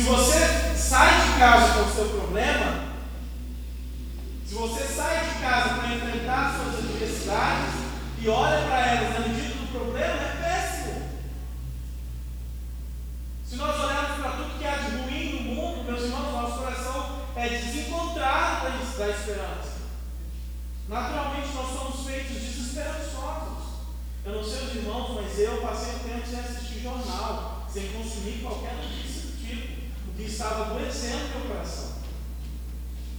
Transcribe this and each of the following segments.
Se você sai de casa com o seu problema, se você sai de casa para enfrentar suas adversidades e olha para elas na medida do problema, é péssimo. Se nós olharmos para tudo que há de ruim no mundo, meus irmãos, nosso coração é desencontrado da esperança. Naturalmente, nós somos feitos desesperançosos. Eu não sei os irmãos, mas eu passei um tempo sem assistir jornal, sem consumir qualquer notícia o estava adoecendo meu coração.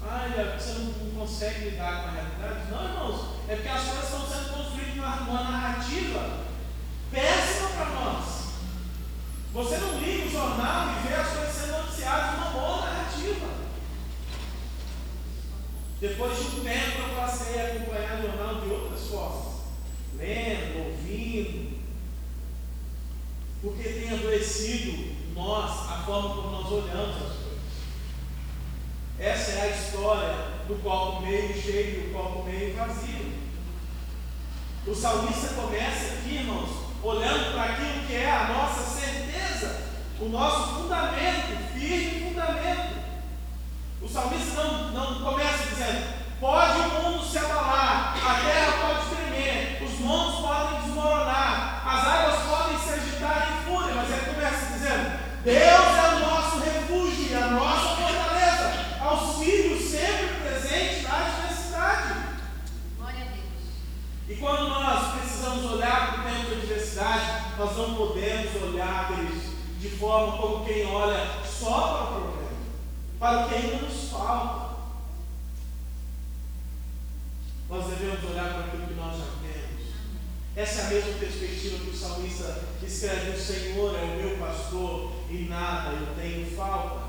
Ah, você não, consegue lidar com a realidade? Não, irmãos, é porque as coisas estão sendo construídas uma, uma narrativa péssima para nós. Você não liga o jornal e vê as coisas sendo noticiadas uma boa narrativa. Depois de um tempo eu passei a acompanhar o jornal de outras formas, lendo, ouvindo, porque tem adoecido nós a forma como nós olhamos as coisas. Essa é a história do copo meio cheio e do copo meio vazio. O salmista começa aqui, irmãos, olhando para aquilo que é a nossa certeza, o nosso fundamento, firme fundamento. O salmista não, não começa dizendo: pode o mundo se abalar, a terra pode tremer, os montes podem desmoronar, as águas podem se agitar em fúria, mas ele começa dizendo: Deus é o nosso refúgio a nossa auxílio sempre presente na adversidade. Glória a Deus. E quando nós precisamos olhar para o tempo de adversidade, nós não podemos olhar, queridos, de forma como quem olha só para o problema, para o que ainda nos falta. Nós devemos olhar para aquilo que nós já temos. Essa é a mesma perspectiva que o salmista escreve: O Senhor é o meu pastor e nada eu tenho falta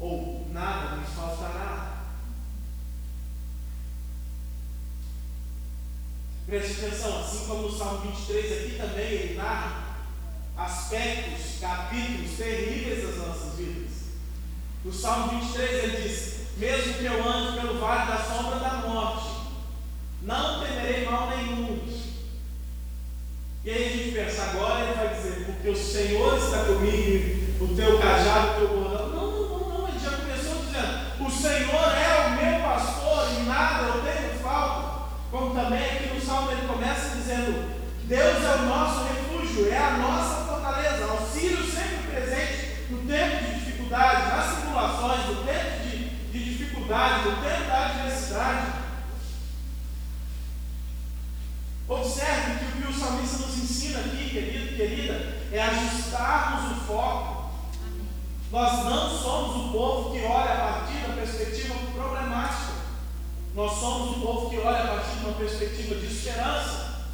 ou nada me faltará. Preste atenção, assim como no Salmo 23, aqui também ele narra aspectos, capítulos terríveis das nossas vidas. No Salmo 23 ele diz: Mesmo que eu ande pelo vale da sombra da morte, não temerei mal nenhum. E aí a gente pensa, agora ele vai dizer, porque o Senhor está comigo, o teu cajado, o teu bordão. Não, o Senhor é o meu pastor e nada eu tenho falta. Como também aqui no Salmo ele começa dizendo: Deus é o nosso refúgio, é a nossa fortaleza, auxílio sempre presente no tempo de dificuldade, nas tribulações, no tempo de, de dificuldade, no tempo da adversidade. Observe que o que o salmista nos ensina aqui, querido, querida, é ajustarmos o foco nós não somos o povo que olha a partir da perspectiva problemática. Nós somos o povo que olha a partir de uma perspectiva de esperança.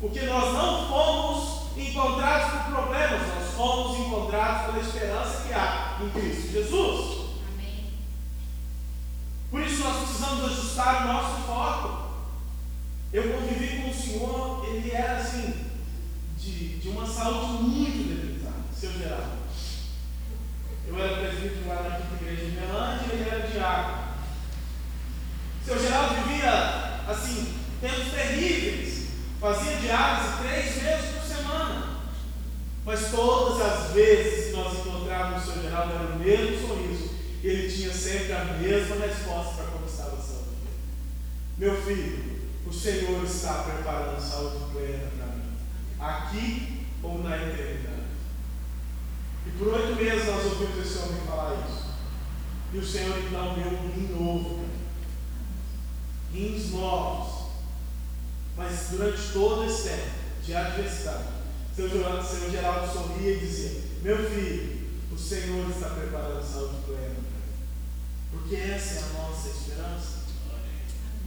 Porque nós não fomos encontrados por problemas, nós fomos encontrados pela esperança que há em Cristo Jesus. Amém. Por isso nós precisamos ajustar o nosso foco. Eu convivi com o Senhor, ele era assim, de, de uma saúde muito debilitada, seu Geraldo. Eu era presbítero lá na quinta igreja de Belândia e ele era diácono. Seu Geraldo vivia, assim, tempos terríveis. Fazia diários três vezes por semana. Mas todas as vezes que nós encontrávamos o seu Geraldo era o mesmo sorriso. Ele tinha sempre a mesma resposta para conquistar a saúde Meu filho, o Senhor está preparando saúde plena para mim. Aqui ou na eternidade. E por oito meses nós ouvimos esse homem falar isso. E o Senhor então deu um rim novo Rins novos. Mas durante todo esse tempo de adversidade, seu seu Geraldo sorria e dizia: Meu filho, o Senhor está preparando saúde plena. Porque essa é a nossa esperança.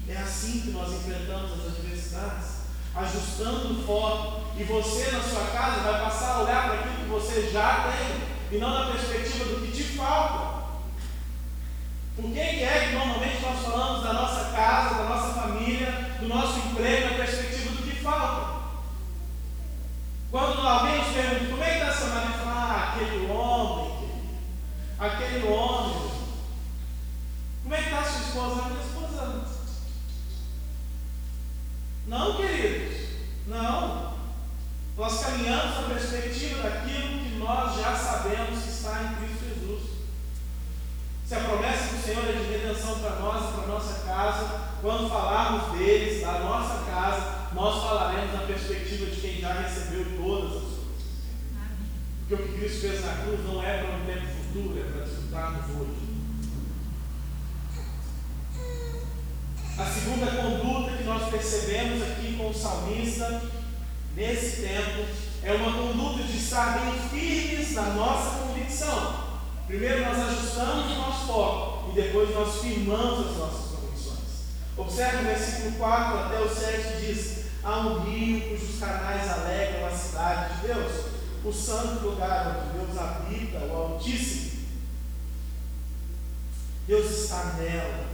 É assim que nós enfrentamos as adversidades, ajustando o foco e você na sua casa vai passar a olhar para aquilo que você já tem e não na perspectiva do que te falta. Por que é que normalmente nós falamos da nossa casa, da nossa família, do nosso emprego na perspectiva do que falta? Quando alguém nos pergunta como é que está essa marido, fala, ah, aquele homem, aquele homem. Como é que está a sua esposa? A minha esposa. Não, queridos, não. Nós caminhamos na perspectiva daquilo que nós já sabemos que está em Cristo Jesus. Se a promessa do Senhor é de redenção para nós e para nossa casa, quando falarmos deles, da nossa casa, nós falaremos na perspectiva de quem já recebeu todas as coisas. Porque o que Cristo fez na cruz não é para um tempo futuro, é para desfrutarmos hoje. A segunda conduta que nós percebemos aqui com o salmista, nesse tempo, é uma conduta de estar bem firmes na nossa convicção. Primeiro nós ajustamos o nosso foco e depois nós firmamos as nossas convicções. Observe o versículo 4 até o 7 diz: Há um rio cujos canais alegram a cidade de Deus, o santo lugar onde Deus habita, o Altíssimo. Deus está nela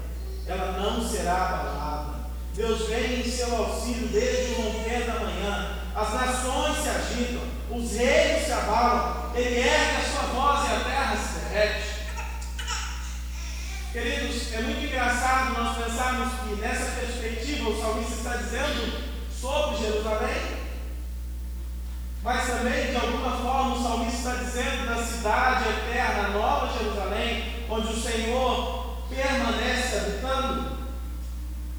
ela não será abalada. Deus vem em seu auxílio desde o romper da manhã. As nações se agitam, os reinos se abalam, ele ergue a sua voz e a terra se derrete. Queridos, é muito engraçado nós pensarmos que nessa perspectiva o salmista está dizendo sobre Jerusalém, mas também de alguma forma o salmista está dizendo da cidade eterna, nova Jerusalém, onde o Senhor permanece habitando.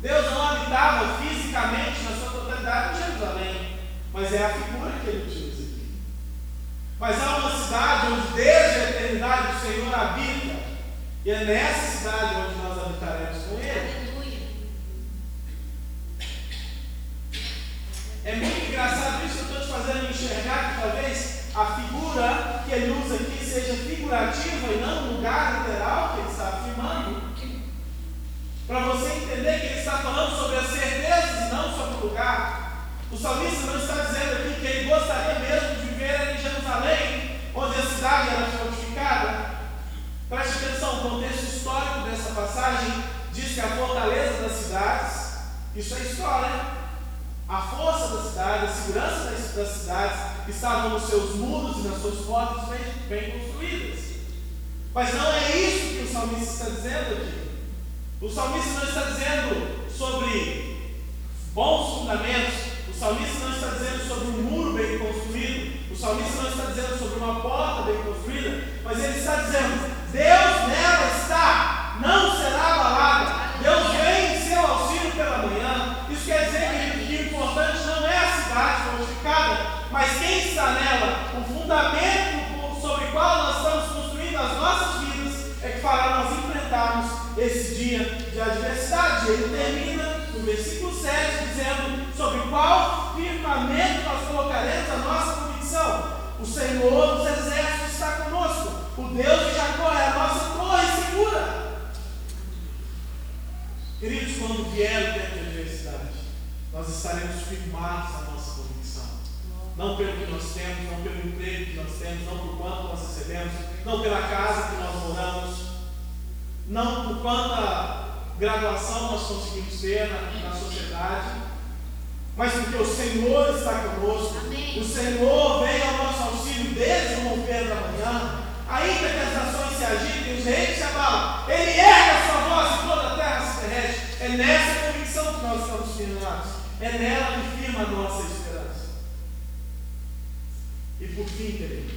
Deus não habitava fisicamente na sua totalidade em Jerusalém, mas é a figura que ele utiliza aqui. Mas há uma cidade onde desde a eternidade o Senhor habita, e é nessa cidade onde nós cidades estavam nos seus muros e nas suas portas bem, bem construídas. Mas não é isso que o salmista está dizendo aqui. O salmista não está dizendo sobre bons fundamentos. O salmista não está dizendo sobre um muro bem construído. O salmista não está dizendo sobre uma porta bem construída. Mas ele está dizendo: 7 dizendo sobre qual firmamento nós colocaremos a nossa convicção. O Senhor dos exércitos está conosco. O Deus de Jacó é a nossa torre segura. Queridos, quando vier o tempo de adversidade, nós estaremos firmados na nossa convicção. Não pelo que nós temos, não pelo emprego que nós temos, não por quanto nós recebemos, não pela casa que nós moramos, não por quanta graduação nós conseguimos ter na, na sociedade, mas porque o Senhor está conosco, Amém. o Senhor vem ao nosso auxílio desde o romper da manhã, ainda que as nações se agitem, os reis se abalam, Ele ergue a sua voz e toda a terra se derrete. É nessa convicção que nós estamos firmados. É nela que firma a nossa esperança. E por fim, querido,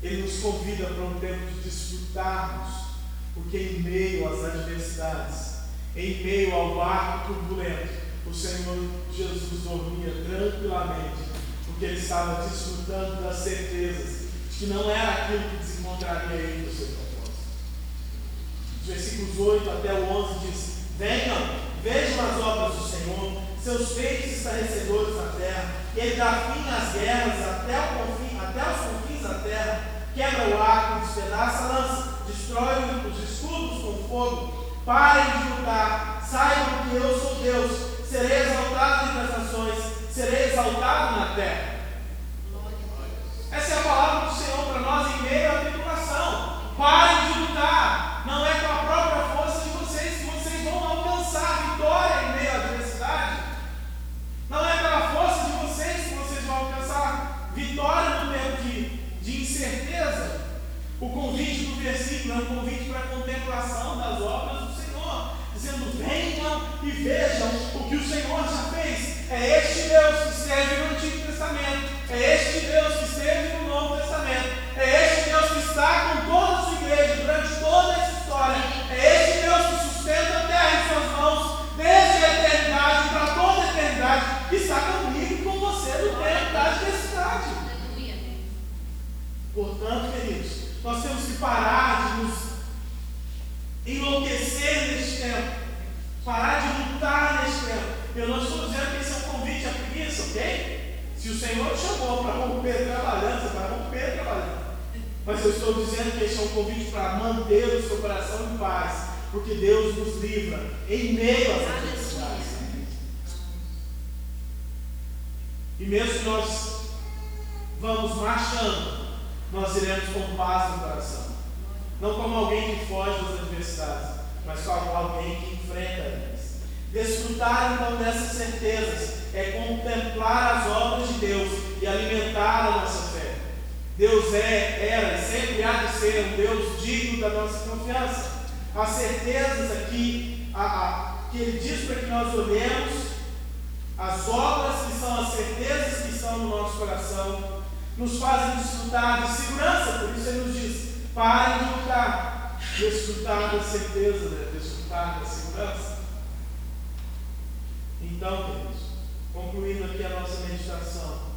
Ele nos convida para um tempo de desfrutarmos, porque em meio às adversidades, em meio ao barco turbulento, o Senhor Jesus dormia tranquilamente, porque Ele estava desfrutando das certezas de que não era aquilo que desencontraria Ele do seu propósito. Os versículos 8 até o 11 diz: Venham Vejam as obras do Senhor, seus feitos estarrecedores na terra. Ele dá fim às guerras até, confim, até os confins da terra, quebra o arco, despedaça a lança, destrói os escudos com fogo. Parem de lutar, saibam que eu sou Deus, serei exaltado entre as nações, serei exaltado na terra. Essa é a palavra do Senhor para nós em meio à tribulação. Parem de lutar, não é com a própria força de vitória em meio à adversidade. Não é pela força de vocês que vocês vão alcançar vitória no tempo de, de incerteza. O convite do versículo é um convite para a contemplação das obras do Senhor, dizendo: venham e vejam o que o Senhor já fez. É este Deus que esteve no Antigo Testamento. É este Deus que esteve no Novo Testamento. É este Deus que está com toda a sua igreja durante toda essa história. É este Deus que sustenta a terra em suas mãos desde a eternidade para toda a eternidade. Que está comigo e com você no tempo da adversidade. Portanto, queridos, nós temos que parar de nos enlouquecer neste tempo. Parar de lutar neste tempo. Eu não estou dizendo que esse é um convite à preguiça, ok? Se o Senhor chamou para romper trabalhando, você vai romper trabalhando. Mas eu estou dizendo que esse é um convite para manter o seu coração em paz, porque Deus nos livra em meio às adversidades. E mesmo que nós vamos marchando, nós iremos com paz no coração. Não como alguém que foge das adversidades, mas como alguém que enfrenta elas. Desfrutar então dessas certezas é contemplar as obras de Deus e alimentar a nossa fé. Deus é, era e sempre há de ser um Deus digno da nossa confiança. As certezas aqui, a, a, que Ele diz para que nós olhemos, as obras que são as certezas que estão no nosso coração, nos fazem desfrutar de segurança, por isso Ele nos diz: parem de lutar, desfrutar da certeza, né? desfrutar da segurança. Então, queridos, concluindo aqui a nossa meditação,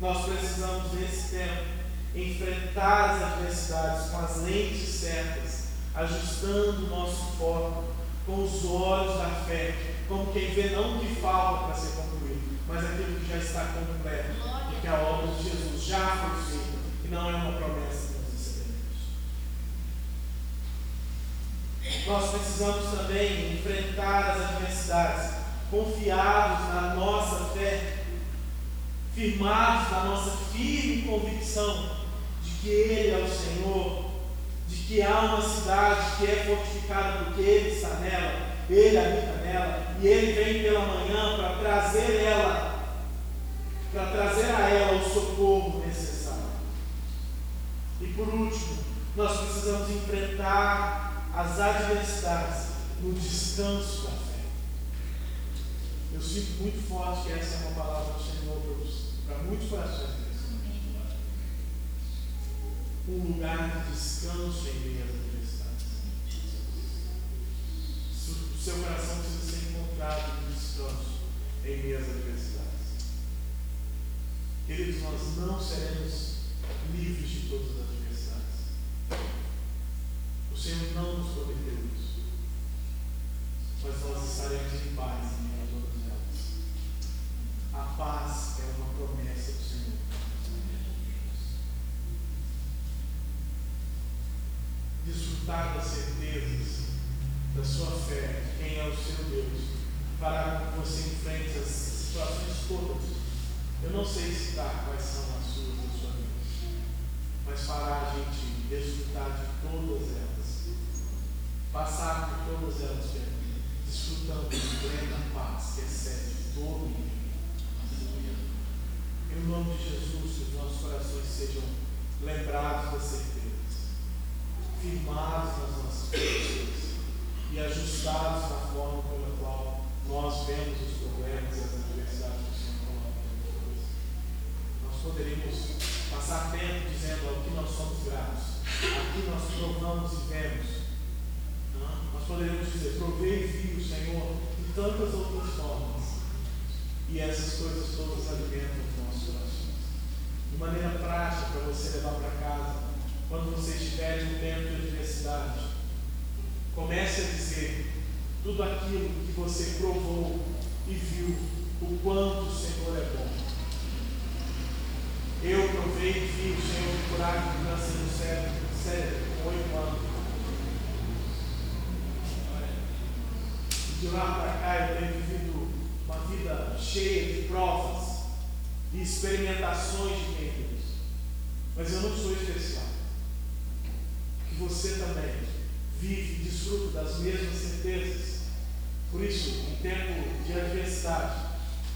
nós precisamos nesse tempo enfrentar as adversidades com as lentes certas, ajustando o nosso foco com os olhos da fé, como quem vê não o que falta para ser concluído, mas aquilo que já está completo, porque a obra de Jesus já foi feita e não é uma promessa que nós recebemos. Nós precisamos também enfrentar as adversidades confiados na nossa fé, firmados na nossa firme convicção de que Ele é o Senhor, de que há uma cidade que é fortificada porque Ele está nela, Ele habita nela, e Ele vem pela manhã para trazer ela, para trazer a ela o socorro necessário. E por último, nós precisamos enfrentar as adversidades no descanso da fé. Eu sinto muito forte que essa é uma palavra do Senhor para muitos corações Um lugar de descanso em meio às adversidades. O seu coração precisa ser encontrado de descanso em meio às adversidades. Queridos, nós não seremos livres de todas as adversidades. O Senhor não nos prometeu isso. Mas nós estaremos em paz em meio a todas a paz é uma promessa do Senhor. Desfrutar das certezas da sua fé, de quem é o seu Deus, com que você enfrente as situações todas. Eu não sei citar quais são as suas da sua vida, mas fará a gente desfrutar de todas elas, passar por todas elas, desfrutando de plena paz que excede todo o em nome de Jesus, que os nossos corações sejam lembrados das certezas, firmados nas nossas certezas e ajustados na forma pela qual nós vemos os problemas e as adversidades que o Senhor coloca nós. poderíamos passar tempo dizendo ao que nós somos gratos, aqui nós provamos e vemos. Não? Nós poderíamos dizer, provei e vi o Senhor de tantas outras formas. E essas coisas todas alimentam de maneira prática para você levar para casa, quando você estiver em um tempo de adversidade. Comece a dizer tudo aquilo que você provou e viu o quanto o Senhor é bom. Eu provei e vi o Senhor curar de câncer no cérebro, cérebro com oito anos. De lá para cá eu tenho vivido uma vida cheia de provas e experimentações de quem Deus. Mas eu não sou especial. Você também vive e desfruta das mesmas certezas. Por isso, em tempo de adversidade,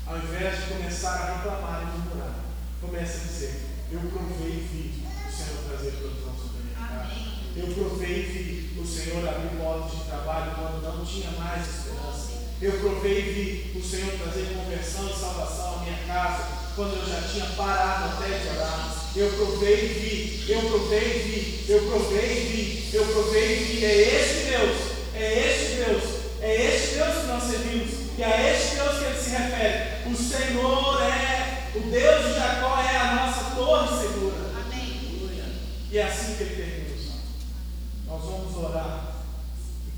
ao invés de começar a reclamar e murmurar, comece a dizer: Eu provei e vi o Senhor trazer provisão sobre minha casa. Eu provei e vi o Senhor abrir portas de trabalho quando não tinha mais esperança. Eu provei e vi o Senhor trazer conversão e salvação à minha casa, quando eu já tinha parado até de orar. Eu provei e vi, eu provei e vi, eu provei e vi, eu provei e vi. É esse Deus, é esse Deus, é esse Deus que nós servimos, e a esse Deus que ele se refere. O Senhor é, o Deus de Jacó é a nossa torre segura. Amém. E é assim que ele termina. Nós vamos orar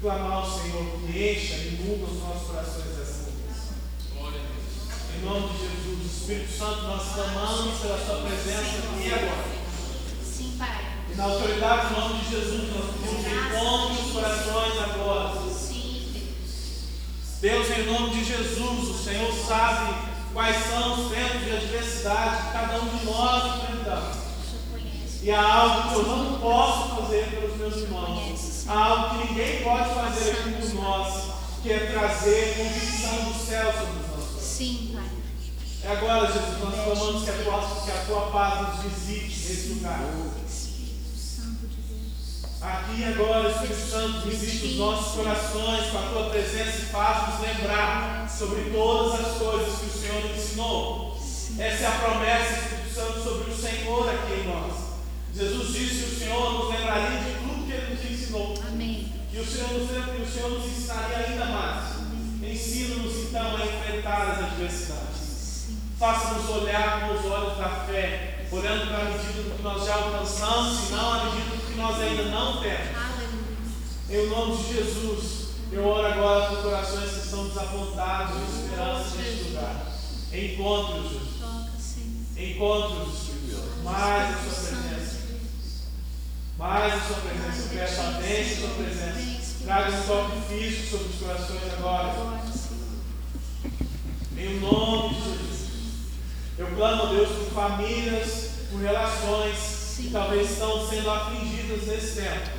clamar ao Senhor que encha e inunda os nossos corações dessa convicção. Em nome de Jesus, Espírito Santo, nós clamamos pela Sua presença aqui e agora. Sim, Pai. E na autoridade do nome de Jesus, nós pedimos que encontre os corações agora. Sim, Deus. Deus, em nome de Jesus, o Senhor sabe quais são os tempos de adversidade que cada um de nós enfrentamos. E há algo que eu não posso fazer pelos meus irmãos. Há algo que ninguém pode fazer aqui por nós, que é trazer convicção do céu sobre os nossos corações. Sim, Pai. É agora, Jesus, nós clamamos que a tua, que a tua paz nos visite nesse lugar. Espírito Santo de Deus. Aqui agora, Espírito Santo, visite os nossos corações com a tua presença e faz-nos lembrar sobre todas as coisas que o Senhor nos ensinou. Essa é a promessa, Espírito Santo, sobre o Senhor aqui em nós. Jesus disse que o Senhor nos lembraria de tudo que Ele nos ensinou. Amém. E o Senhor nos lembra e o Senhor nos ensinaria ainda mais. Ensina-nos então a enfrentar as adversidades. Faça-nos olhar com os olhos da fé, olhando para a medida do que nós já alcançamos e não a medida do que nós ainda não temos. Em nome de Jesus, eu oro agora por corações que estão desapontados de esperança neste lugar. Encontre-os, Jesus. Encontre-os. Mais a sua presença. Mais a sua presença. Eu peço a bênção da sua presença. Traga um toque físico sobre os corações agora. Em nome de Jesus. Eu clamo, a Deus, por famílias, por relações que talvez estão sendo afligidas nesse tempo.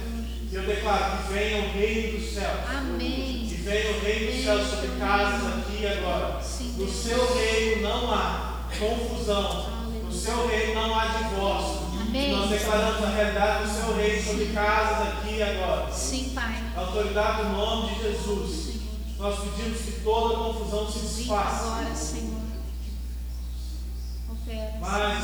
E eu declaro que venha o reino dos céus. Que Amém. venha o reino dos céus sobre casas aqui e agora. Sim, No seu reino não há confusão. No seu reino não há divórcio. Amém. Nós declaramos a realidade do seu reino sobre casas aqui e agora. Sim, Pai. A autoridade do nome de Jesus. Nós pedimos que toda confusão se desfaça. agora, Senhor. Opera. Mais,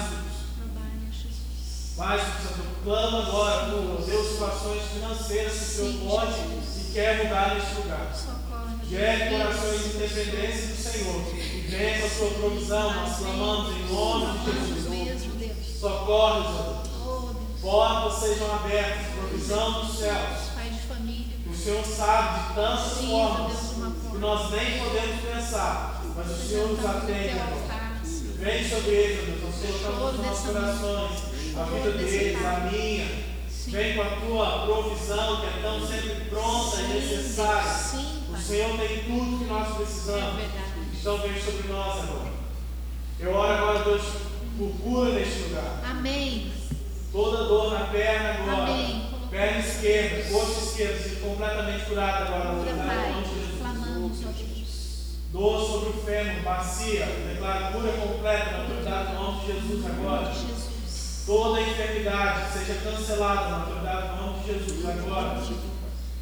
Jesus. mais, Santo, eu clamo agora por Deus situações financeiras que o Senhor Sim, pode Jesus. e quer mudar neste lugar. Socorre. Gere corações de independência do Senhor. E venha com a sua provisão. Nós clamamos em nome de Jesus. Socorre, Senhor. Deus. Portas sejam abertas. Provisão dos céus. Pai de família. O Senhor sabe de tantas Sim, formas Deus, que nós nem podemos pensar. Mas o Senhor nos atende. Vem sobre eles, Deus. Nós colocamos nos nossos corações. A vida deles, a minha. Sim. Vem com a tua provisão que é tão sempre pronta e necessária. Sim, O. Senhor tem tudo que nós É precisamos. verdade. Então vem sobre nós agora. Eu oro agora, Deus, por cura neste lugar. Amém. Toda dor na perna agora. Amém. Perna esquerda, coxa esquerda, seja completamente curada agora. No nome de Jesus. Dor sobre o fêmur, bacia, declaro cura completa na autoridade do nome de Jesus agora. Jesus. Toda enfermidade seja cancelada na autoridade do nome de Jesus agora.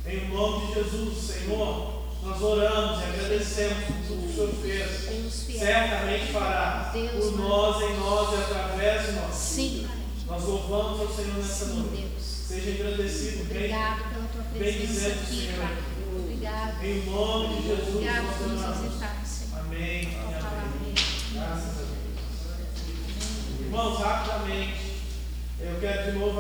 Em nome de Jesus, Senhor, nós oramos e agradecemos por tudo que o Senhor fez. Certamente fará por nós, em nós e através de nós. Sim. Nós louvamos ao Senhor nessa Sim, noite. Deus. Seja agradecido, bem, Obrigado pela tua bem presença dizendo, aqui, Senhor. Pai. Obrigado. Em nome de Jesus, Obrigado por nos visitar, Senhor. Amém. Graças a Deus. Irmãos, rapidamente, eu quero de novo